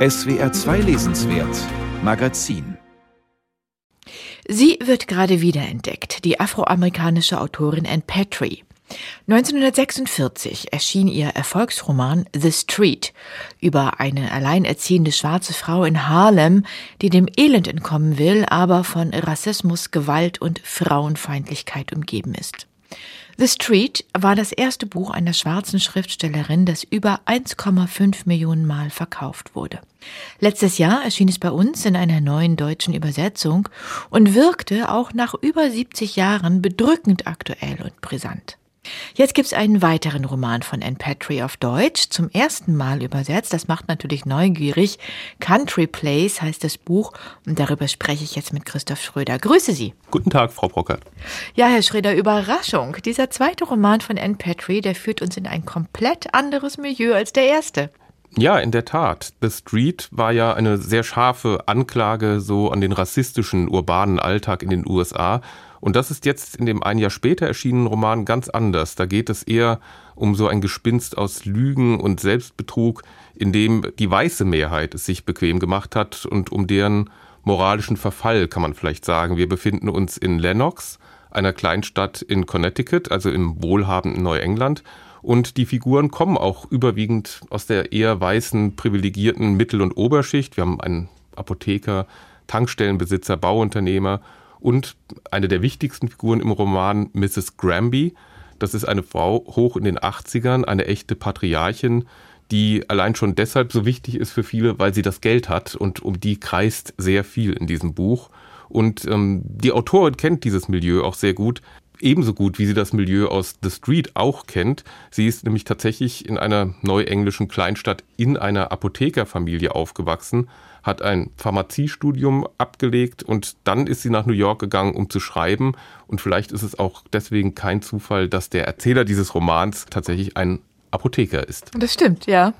SWR 2 Lesenswert Magazin Sie wird gerade wiederentdeckt, die afroamerikanische Autorin Anne Petrie. 1946 erschien ihr Erfolgsroman The Street über eine alleinerziehende schwarze Frau in Harlem, die dem Elend entkommen will, aber von Rassismus, Gewalt und Frauenfeindlichkeit umgeben ist. The Street war das erste Buch einer schwarzen Schriftstellerin, das über 1,5 Millionen Mal verkauft wurde. Letztes Jahr erschien es bei uns in einer neuen deutschen Übersetzung und wirkte auch nach über 70 Jahren bedrückend aktuell und brisant. Jetzt gibt's einen weiteren Roman von Anne Petrie auf Deutsch, zum ersten Mal übersetzt. Das macht natürlich neugierig. Country Place heißt das Buch und darüber spreche ich jetzt mit Christoph Schröder. Grüße Sie. Guten Tag, Frau Brockert. Ja, Herr Schröder, Überraschung. Dieser zweite Roman von Anne Petrie, der führt uns in ein komplett anderes Milieu als der erste. Ja, in der Tat. The Street war ja eine sehr scharfe Anklage so an den rassistischen urbanen Alltag in den USA und das ist jetzt in dem ein Jahr später erschienenen Roman ganz anders. Da geht es eher um so ein Gespinst aus Lügen und Selbstbetrug, in dem die weiße Mehrheit es sich bequem gemacht hat und um deren moralischen Verfall, kann man vielleicht sagen. Wir befinden uns in Lennox, einer Kleinstadt in Connecticut, also im wohlhabenden Neuengland. Und die Figuren kommen auch überwiegend aus der eher weißen, privilegierten Mittel- und Oberschicht. Wir haben einen Apotheker, Tankstellenbesitzer, Bauunternehmer und eine der wichtigsten Figuren im Roman, Mrs. Granby. Das ist eine Frau hoch in den 80ern, eine echte Patriarchin, die allein schon deshalb so wichtig ist für viele, weil sie das Geld hat und um die kreist sehr viel in diesem Buch. Und ähm, die Autorin kennt dieses Milieu auch sehr gut, ebenso gut wie sie das Milieu aus The Street auch kennt. Sie ist nämlich tatsächlich in einer neuenglischen Kleinstadt in einer Apothekerfamilie aufgewachsen hat ein Pharmaziestudium abgelegt und dann ist sie nach New York gegangen, um zu schreiben. Und vielleicht ist es auch deswegen kein Zufall, dass der Erzähler dieses Romans tatsächlich ein Apotheker ist. Das stimmt, ja.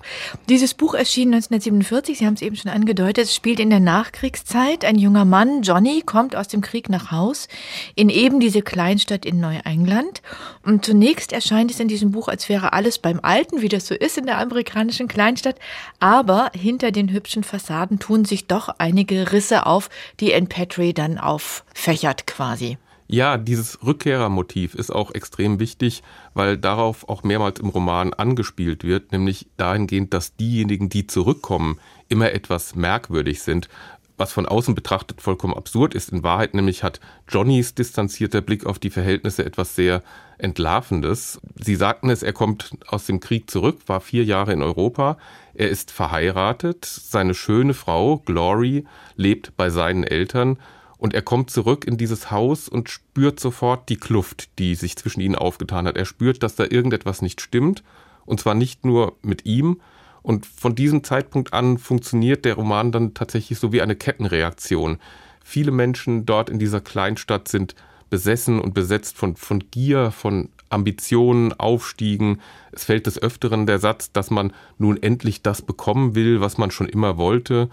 Dieses Buch erschien 1947, Sie haben es eben schon angedeutet, es spielt in der Nachkriegszeit. Ein junger Mann, Johnny, kommt aus dem Krieg nach Haus in eben diese Kleinstadt in Neuengland. Und zunächst erscheint es in diesem Buch, als wäre alles beim Alten, wie das so ist in der amerikanischen Kleinstadt. Aber hinter den hübschen Fassaden tun sich doch einige Risse auf, die Anne Petrie dann auffächert quasi. Ja, dieses Rückkehrermotiv ist auch extrem wichtig, weil darauf auch mehrmals im Roman angespielt wird, nämlich dahingehend, dass diejenigen, die zurückkommen, immer etwas merkwürdig sind, was von außen betrachtet vollkommen absurd ist. In Wahrheit nämlich hat Johnnys distanzierter Blick auf die Verhältnisse etwas sehr Entlarvendes. Sie sagten es, er kommt aus dem Krieg zurück, war vier Jahre in Europa. Er ist verheiratet. Seine schöne Frau, Glory, lebt bei seinen Eltern und er kommt zurück in dieses Haus und spürt sofort die Kluft, die sich zwischen ihnen aufgetan hat. Er spürt, dass da irgendetwas nicht stimmt. Und zwar nicht nur mit ihm. Und von diesem Zeitpunkt an funktioniert der Roman dann tatsächlich so wie eine Kettenreaktion. Viele Menschen dort in dieser Kleinstadt sind besessen und besetzt von, von Gier, von Ambitionen, Aufstiegen. Es fällt des Öfteren der Satz, dass man nun endlich das bekommen will, was man schon immer wollte.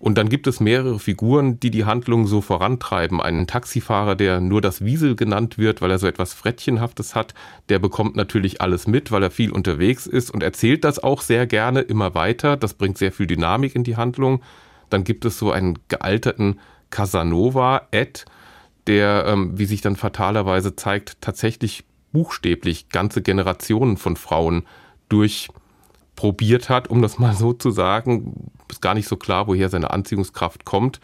Und dann gibt es mehrere Figuren, die die Handlung so vorantreiben. Einen Taxifahrer, der nur das Wiesel genannt wird, weil er so etwas Frettchenhaftes hat, der bekommt natürlich alles mit, weil er viel unterwegs ist und erzählt das auch sehr gerne immer weiter. Das bringt sehr viel Dynamik in die Handlung. Dann gibt es so einen gealterten Casanova, Ed, der, ähm, wie sich dann fatalerweise zeigt, tatsächlich buchstäblich ganze Generationen von Frauen durch probiert hat, um das mal so zu sagen. Ist gar nicht so klar, woher seine Anziehungskraft kommt.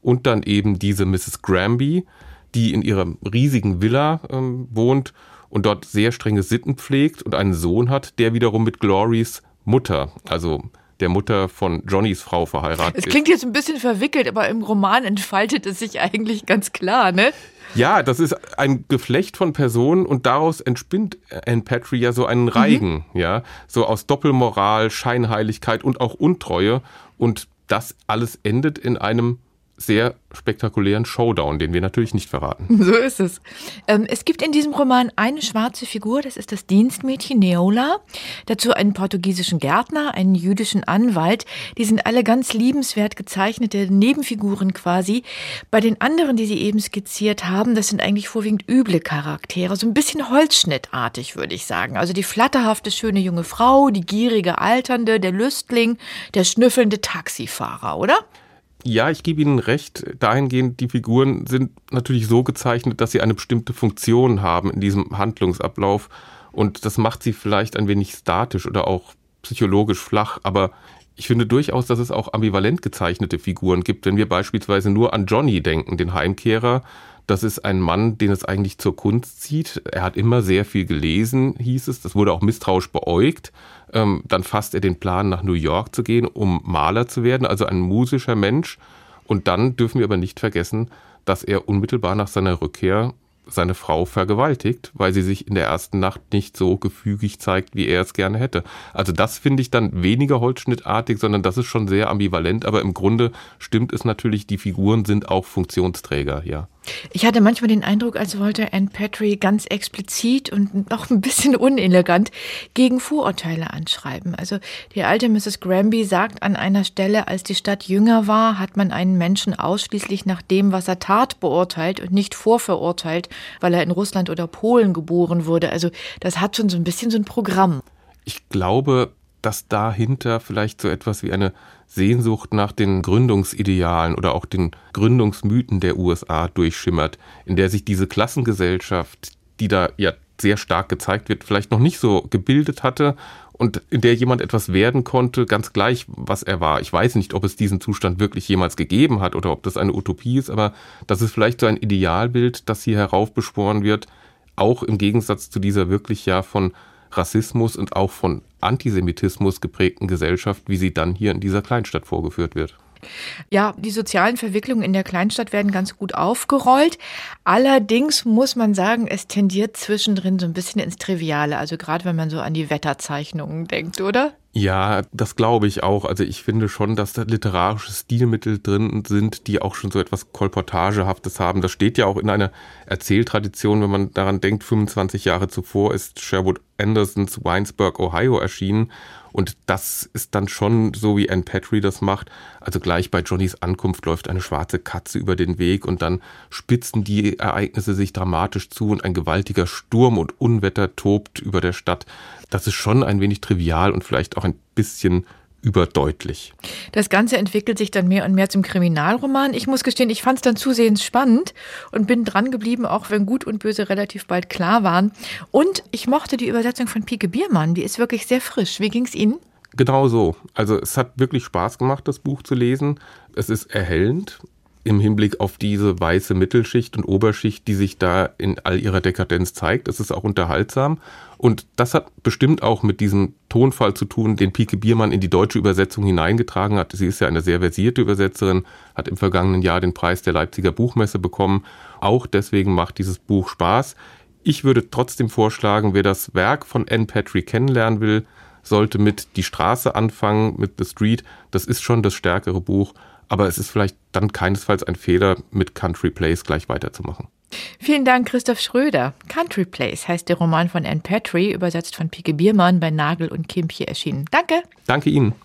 Und dann eben diese Mrs. Granby, die in ihrer riesigen Villa ähm, wohnt und dort sehr strenge Sitten pflegt und einen Sohn hat, der wiederum mit Glorys Mutter, also der Mutter von Johnnys Frau verheiratet ist. Es klingt jetzt ein bisschen verwickelt, aber im Roman entfaltet es sich eigentlich ganz klar, ne? Ja, das ist ein Geflecht von Personen und daraus entspinnt Anne Patry ja so einen Reigen, mhm. ja, so aus Doppelmoral, Scheinheiligkeit und auch Untreue und das alles endet in einem sehr spektakulären Showdown, den wir natürlich nicht verraten. So ist es. Ähm, es gibt in diesem Roman eine schwarze Figur, das ist das Dienstmädchen Neola. Dazu einen portugiesischen Gärtner, einen jüdischen Anwalt. Die sind alle ganz liebenswert gezeichnete Nebenfiguren quasi. Bei den anderen, die Sie eben skizziert haben, das sind eigentlich vorwiegend üble Charaktere, so ein bisschen holzschnittartig, würde ich sagen. Also die flatterhafte, schöne junge Frau, die gierige Alternde, der Lüstling, der schnüffelnde Taxifahrer, oder? Ja, ich gebe Ihnen recht. Dahingehend, die Figuren sind natürlich so gezeichnet, dass sie eine bestimmte Funktion haben in diesem Handlungsablauf. Und das macht sie vielleicht ein wenig statisch oder auch psychologisch flach. Aber ich finde durchaus, dass es auch ambivalent gezeichnete Figuren gibt. Wenn wir beispielsweise nur an Johnny denken, den Heimkehrer, das ist ein Mann, den es eigentlich zur Kunst zieht. Er hat immer sehr viel gelesen, hieß es. Das wurde auch misstrauisch beäugt. Ähm, dann fasst er den Plan, nach New York zu gehen, um Maler zu werden, also ein musischer Mensch. Und dann dürfen wir aber nicht vergessen, dass er unmittelbar nach seiner Rückkehr seine Frau vergewaltigt, weil sie sich in der ersten Nacht nicht so gefügig zeigt, wie er es gerne hätte. Also das finde ich dann weniger holzschnittartig, sondern das ist schon sehr ambivalent, aber im Grunde stimmt es natürlich, die Figuren sind auch Funktionsträger, ja. Ich hatte manchmal den Eindruck, als wollte Anne Petrie ganz explizit und noch ein bisschen unelegant gegen Vorurteile anschreiben. Also die alte Mrs. Granby sagt an einer Stelle, als die Stadt jünger war, hat man einen Menschen ausschließlich nach dem, was er tat, beurteilt und nicht vorverurteilt, weil er in Russland oder Polen geboren wurde. Also das hat schon so ein bisschen so ein Programm. Ich glaube, dass dahinter vielleicht so etwas wie eine Sehnsucht nach den Gründungsidealen oder auch den Gründungsmythen der USA durchschimmert, in der sich diese Klassengesellschaft, die da ja sehr stark gezeigt wird, vielleicht noch nicht so gebildet hatte und in der jemand etwas werden konnte, ganz gleich, was er war. Ich weiß nicht, ob es diesen Zustand wirklich jemals gegeben hat oder ob das eine Utopie ist, aber das ist vielleicht so ein Idealbild, das hier heraufbeschworen wird, auch im Gegensatz zu dieser wirklich ja von Rassismus und auch von Antisemitismus geprägten Gesellschaft, wie sie dann hier in dieser Kleinstadt vorgeführt wird. Ja, die sozialen Verwicklungen in der Kleinstadt werden ganz gut aufgerollt. Allerdings muss man sagen, es tendiert zwischendrin so ein bisschen ins Triviale. Also gerade wenn man so an die Wetterzeichnungen denkt, oder? Ja, das glaube ich auch. Also ich finde schon, dass da literarische Stilmittel drin sind, die auch schon so etwas Kolportagehaftes haben. Das steht ja auch in einer Erzähltradition, wenn man daran denkt, 25 Jahre zuvor ist Sherwood Andersons Winesburg, Ohio erschienen. Und das ist dann schon so, wie Anne Petrie das macht. Also gleich bei Johnnys Ankunft läuft eine schwarze Katze über den Weg und dann spitzen die Ereignisse sich dramatisch zu und ein gewaltiger Sturm und Unwetter tobt über der Stadt. Das ist schon ein wenig trivial und vielleicht auch ein bisschen überdeutlich. Das Ganze entwickelt sich dann mehr und mehr zum Kriminalroman. Ich muss gestehen, ich fand es dann zusehends spannend und bin dran geblieben, auch wenn Gut und Böse relativ bald klar waren. Und ich mochte die Übersetzung von Pike Biermann, die ist wirklich sehr frisch. Wie ging es Ihnen? Genau so. Also es hat wirklich Spaß gemacht, das Buch zu lesen. Es ist erhellend im Hinblick auf diese weiße Mittelschicht und Oberschicht, die sich da in all ihrer Dekadenz zeigt. Es ist auch unterhaltsam. Und das hat bestimmt auch mit diesem Tonfall zu tun, den Pike Biermann in die deutsche Übersetzung hineingetragen hat. Sie ist ja eine sehr versierte Übersetzerin, hat im vergangenen Jahr den Preis der Leipziger Buchmesse bekommen. Auch deswegen macht dieses Buch Spaß. Ich würde trotzdem vorschlagen, wer das Werk von Anne Patrick kennenlernen will, sollte mit Die Straße anfangen, mit The Street. Das ist schon das stärkere Buch aber es ist vielleicht dann keinesfalls ein Fehler, mit Country Place gleich weiterzumachen. Vielen Dank, Christoph Schröder. Country Place heißt der Roman von Anne Petrie, übersetzt von Pike Biermann bei Nagel und Kimpje erschienen. Danke. Danke Ihnen.